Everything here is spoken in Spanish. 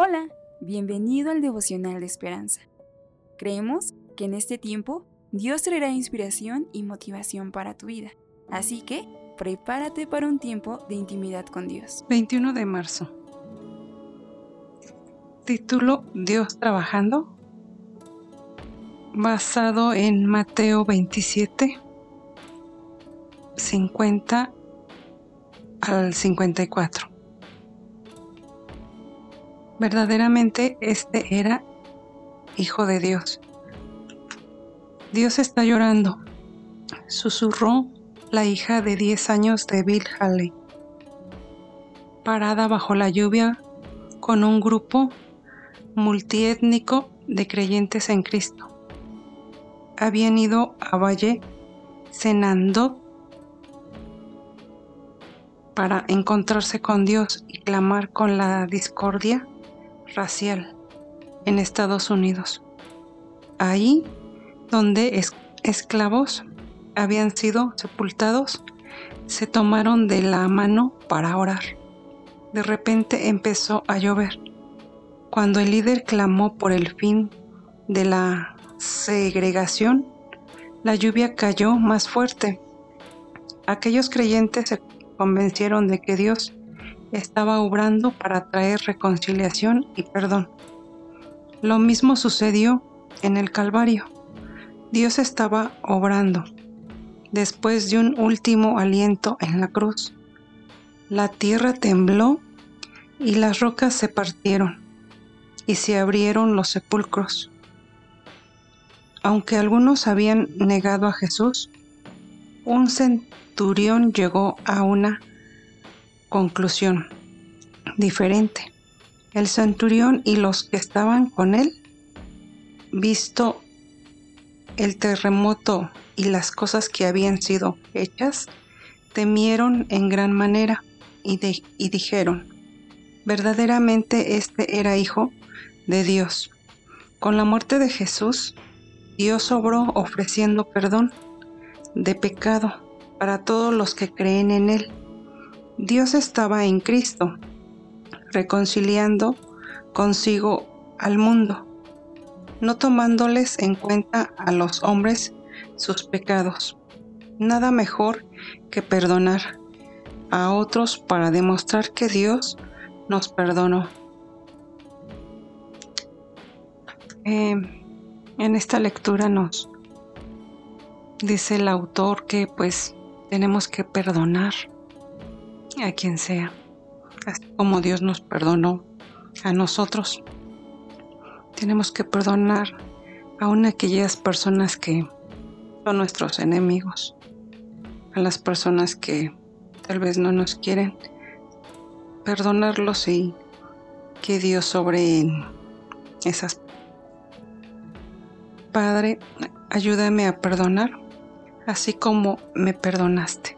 Hola, bienvenido al devocional de esperanza. Creemos que en este tiempo Dios traerá inspiración y motivación para tu vida, así que prepárate para un tiempo de intimidad con Dios. 21 de marzo. Título Dios trabajando. Basado en Mateo 27, 50 al 54. Verdaderamente este era Hijo de Dios. Dios está llorando, susurró la hija de 10 años de Bill Haley, parada bajo la lluvia con un grupo multiétnico de creyentes en Cristo. Habían ido a Valle cenando para encontrarse con Dios y clamar con la discordia racial en Estados Unidos. Ahí donde esclavos habían sido sepultados, se tomaron de la mano para orar. De repente empezó a llover. Cuando el líder clamó por el fin de la segregación, la lluvia cayó más fuerte. Aquellos creyentes se convencieron de que Dios estaba obrando para traer reconciliación y perdón. Lo mismo sucedió en el Calvario. Dios estaba obrando. Después de un último aliento en la cruz, la tierra tembló y las rocas se partieron y se abrieron los sepulcros. Aunque algunos habían negado a Jesús, un centurión llegó a una conclusión diferente. El centurión y los que estaban con él, visto el terremoto y las cosas que habían sido hechas, temieron en gran manera y, dijeron, verdaderamente este era hijo de Dios. Con la muerte de Jesús, Dios obró ofreciendo perdón de pecado para todos los que creen en Él Dios estaba en Cristo, reconciliando consigo al mundo, no tomándoles en cuenta a los hombres sus pecados. Nada mejor que perdonar a otros para demostrar que Dios nos perdonó. Em, en esta lectura nos dice el autor que pues tenemos que perdonar a quien sea, así como Dios nos perdonó a nosotros. Tenemos que perdonar a aquellas personas que son nuestros enemigos, a las personas que tal vez no nos quieren, perdonarlos y que Dios sobre esas. Padre, ayúdame a perdonar, así como me perdonaste.